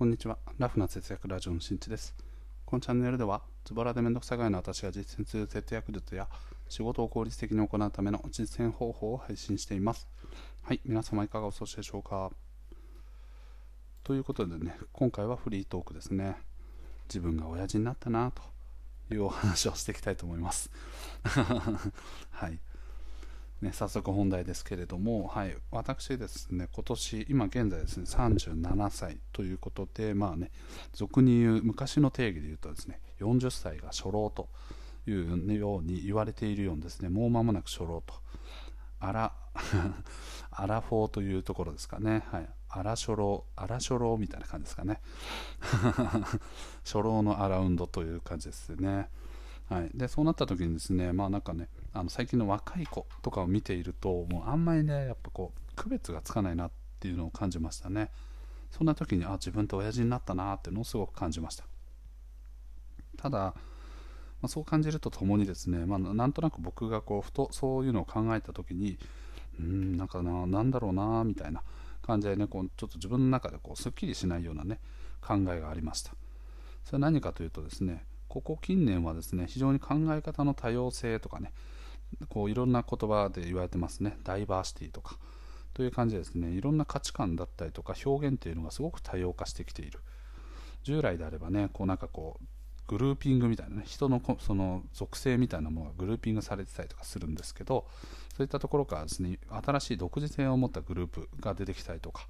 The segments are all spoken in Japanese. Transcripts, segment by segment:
こんにちは。ラフな節約ラジオのしんちです。このチャンネルでは、ズボラでめんどくさがいの私が実践する節約術や仕事を効率的に行うための実践方法を配信しています。はい、皆様いかがお過ごしでしょうか。ということでね、今回はフリートークですね。自分が親父になったなというお話をしていきたいと思います。はい。ね、早速本題ですけれども、はい、私ですね、今年、今現在ですね、37歳ということで、まあね、俗に言う、昔の定義で言うとですね、40歳が初老というように言われているようにですね、もう間もなく初老と、アラ、アラフォーというところですかね、はい、アラ初老、アラ初老みたいな感じですかね、初老のアラウンドという感じですね。はい、でそうなった時にですね、まあなんかね、あの最近の若い子とかを見ていると、もうあんまりね、やっぱこう、区別がつかないなっていうのを感じましたね。そんな時に、あ、自分と親父になったなっていうのをすごく感じました。ただ、まあ、そう感じるとともにですね、まあ、なんとなく僕がこうふとそういうのを考えた時に、うん、なんかな、なんだろうな、みたいな感じでね、こうちょっと自分の中でこうすっきりしないようなね、考えがありました。それは何かというとですね、ここ近年はですね非常に考え方の多様性とかねこういろんな言葉で言われてますね。ダイバーシティとか。という感じでですねいろんな価値観だったりとか表現っていうのがすごく多様化してきている。従来であればねこうなんかこうグルーピングみたいなね人のその属性みたいなものがグルーピングされてたりとかするんですけどそういったところからですね新しい独自性を持ったグループが出てきたりとか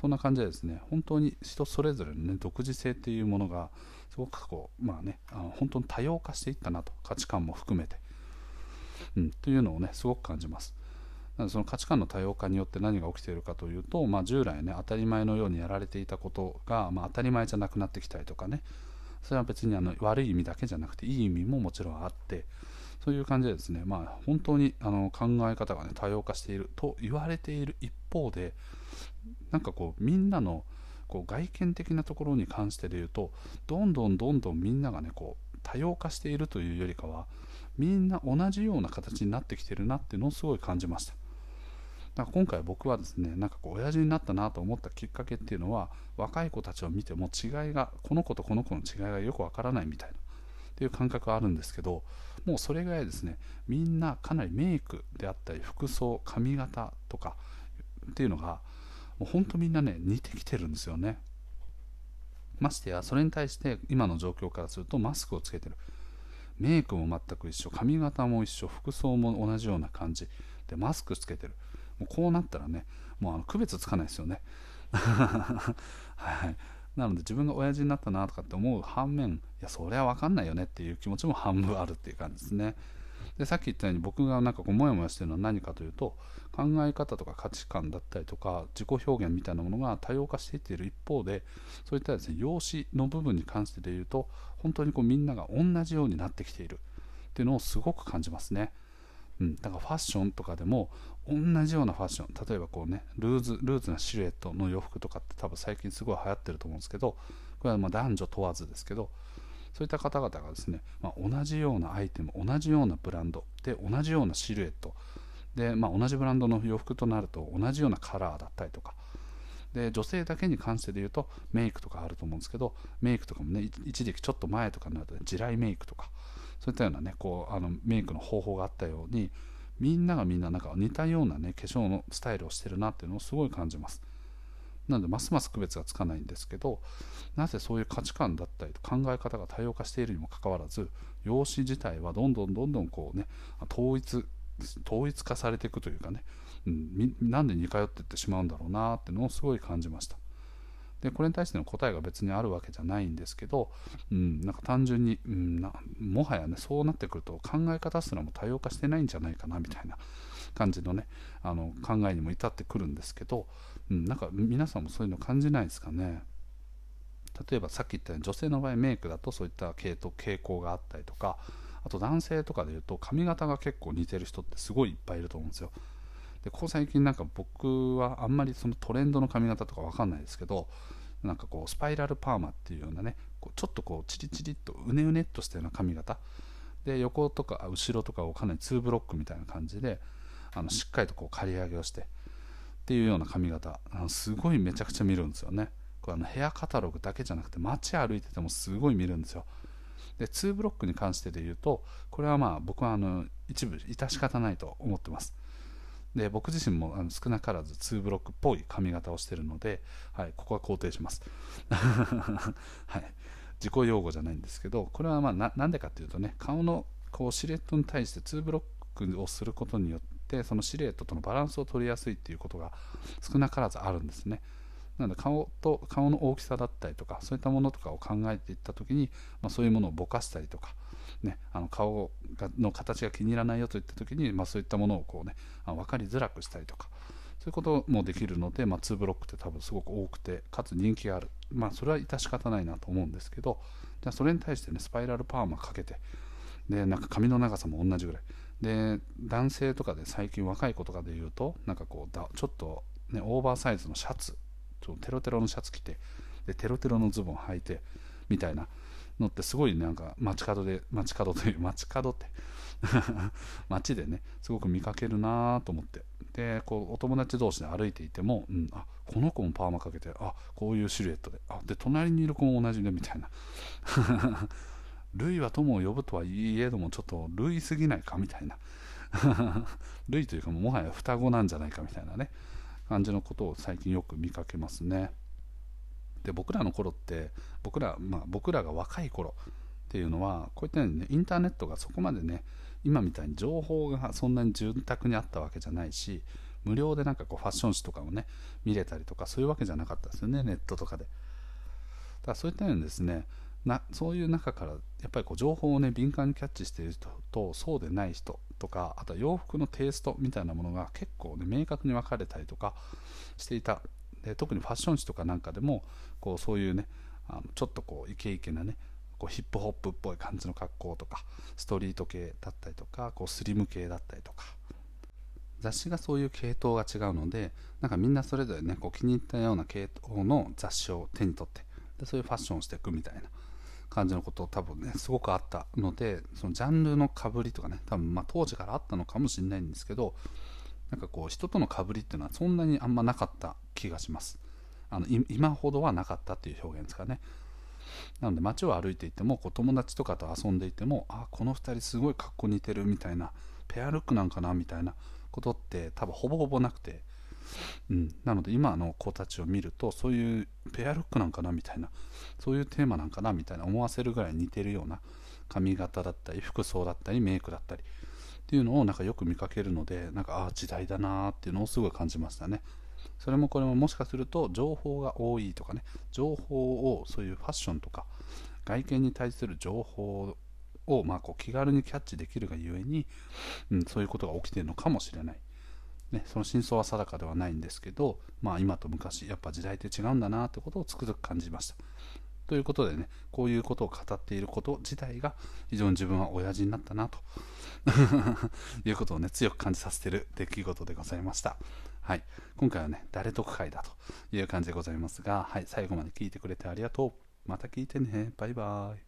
そんな感じでですね本当に人それぞれの、ね、独自性っていうものがごくこうまあねあの本当に多様化していったなと価値観も含めて、うん、というのをねすごく感じます。なのでその価値観の多様化によって何が起きているかというと、まあ、従来ね当たり前のようにやられていたことが、まあ、当たり前じゃなくなってきたりとかね。それは別にあの悪い意味だけじゃなくていい意味ももちろんあってそういう感じでですね、まあ、本当にあの考え方が、ね、多様化していると言われている一方でなんかこうみんなのこう外見的なところに関してで言うとどんどんどんどんみんながねこう多様化しているというよりかはみんな同じような形になってきてるなっていうのをすごい感じました。だから今回僕はですねなんかこう親父になったなと思ったきっかけっていうのは若い子たちを見ても違いがこの子とこの子の違いがよくわからないみたいなっていう感覚はあるんですけどもうそれぐらいですねみんなかなりメイクであったり服装髪型とかっていうのがもうほんとみんなね似てきてるんですよね。ましてやそれに対して今の状況からするとマスクをつけてる。メイクも全く一緒。髪型も一緒。服装も同じような感じ。でマスクつけてる。もうこうなったらねもうあの区別つかないですよね。はいなので自分が親父になったなとかって思う反面いやそれは分かんないよねっていう気持ちも半分あるっていう感じですね。でさっき言ったように僕がなんかこうモヤモヤしてるのは何かというと考え方とか価値観だったりとか自己表現みたいなものが多様化していっている一方でそういったですね容姿の部分に関してで言うと本当にこうみんなが同じようになってきている。っていうのをすごく感じますね。うん、だからファッションとかでも同じようなファッション。例えばこうねルーズルーズなシルエットの洋服とかって多分最近すごい流行ってると思うんですけどこれはま男女問わずですけどそういった方々がですね、まあ、同じようなアイテム同じようなブランドで同じようなシルエットで、まあ、同じブランドの洋服となると同じようなカラーだったりとかで女性だけに関してで言うとメイクとかあると思うんですけどメイクとかもね一時期ちょっと前とかになると、ね、地雷メイクとかそういったようなねこうあのメイクの方法があったようにみんながみんななんか似たようなね化粧のスタイルをしてるなっていうのをすごい感じます。なのでますます区別がつかないんですけどなぜそういう価値観だったり考え方が多様化しているにもかかわらず容姿自体はどんどんどんどんこうね統一統一化されていくというかね、うん、なんで似通っていってしまうんだろうなっていうのをすごい感じました。でこれに対しての答えが別にあるわけじゃないんですけど、うん、なんか単純に、うん、なもはやねそうなってくると考え方すらも多様化してないんじゃないかなみたいな感じのねあの考えにも至ってくるんですけど、うん、なんか皆さんもそういうの感じないですかね？例えばさっき言ったように女性の場合メイクだとそういった系統傾向があったりとかあと男性とかでいうと髪型が結構似てる人ってすごいいっぱいいると思うんですよ。でここ最近なんか僕はあんまりそのトレンドの髪型とかわかんないですけどなんかこうスパイラルパーマっていうようなねこうちょっとこうチリチリっとうねうねっとしたような髪型。で横とか後ろとかをかなり2ブロックみたいな感じであのしっかりとこう刈り上げをしてっていうような髪型。あのすごいめちゃくちゃ見るんですよね。これあのヘアカタログだけじゃなくて街歩いててもすごい見るんですよ。で2ブロックに関してで言うとこれはまあ僕はあの一部致し方ないと思ってます。で僕自身もあの少なからず2ブロックっぽい髪型をしてるので、はい、ここは肯定します、はい、自己用語じゃないんですけどこれはまあなんでかっていうとね顔のこうシルエットに対して2ブロックをすることによってそのシルエットとのバランスを取りやすいっていうことが少なからずあるんですね。なので顔と顔の大きさだったりとかそういったものとかを考えていった時に、まあ、そういうものをぼかしたりとか、ね、あの顔がの形が気に入らないよといった時に、まあ、そういったものをこう、ね、あ分かりづらくしたりとかそういうこともできるので、まあ、2ブロックって多分すごく多くてかつ人気がある、まあ、それは致し方ないなと思うんですけどじゃあそれに対してねスパイラルパーマかけてでなんか髪の長さも同じぐらい。で男性とかで最近若い子とかで言うとなんかこうだちょっと、ね、オーバーサイズのシャツちょテロテロのシャツ着てでテロテロのズボン履いてみたいなのってすごいなんか街角で街角という 街角って 街でねすごく見かけるなと思って。でこうお友達同士で歩いていても、うん、あこの子もパーマかけてあこういうシルエットであで隣にいる子も同じでみたいな。ルイは友を呼ぶとはいえどもちょっとルイすぎないかみたいな。ルイというかもはや双子なんじゃないかみたいなね。感じのことを最近よく見かけますね。で僕らの頃って僕ら,、まあ、僕らが若い頃っていうのはこういったようにねインターネットがそこまでね今みたいに情報がそんなに潤沢にあったわけじゃないし無料でなんかこうファッション誌とかをね見れたりとかそういうわけじゃなかったですよねネットとかで。だからそういったようにですねなそういう中からやっぱりこう情報をね敏感にキャッチしている人とそうでない人とかあとは洋服のテイストみたいなものが結構ね明確に分かれたりとかしていた。で特にファッション誌とかなんかでもこうそういうねあのちょっとこうイケイケなねこうヒップホップっぽい感じの格好とかストリート系だったりとかこうスリム系だったりとか。雑誌がそういう系統が違うのでなんかみんなそれぞれねこう気に入ったような系統の雑誌を手に取ってでそういうファッションをしていくみたいな感じのこと多分ねすごくあったのでそのジャンルのかぶりとかね多分まあ当時からあったのかもしれないんですけどなんかこう人とのかぶりっていうのはそんなにあんまなかった気がします。あの今ほどはなかったっていう表現ですかね。なので街を歩いていてもこう友達とかと遊んでいてもあこの2人すごい格好似てるみたいなペアルックなんかなみたいなことって多分ほぼほぼなくて、うん、なので今の子たちを見るとそういうペアルックなんかなみたいな。そういうテーマなんかなみたいな思わせるぐらい似てるような髪型だったり服装だったりメイクだったり。っていうのをなんかよく見かけるのでなんかああ時代だなっていうのをすごい感じましたね。それもこれももしかすると情報が多いとかね。情報をそういうファッションとか外見に対する情報をまあこう気軽にキャッチできるがゆえに、うん、そういうことが起きてるのかもしれない、ね、その真相は定かではないんですけど、まあ、今と昔やっぱ時代って違うんだなってことをつくづく感じました。ということでねこういうことを語っていること自体が非常に自分は親父になったなと。いうことをね強く感じさせてる出来事でございました。はい、今回はね誰得会だという感じでございますが、はい、最後まで聞いてくれてありがとう。また聞いてね。バイバーイ。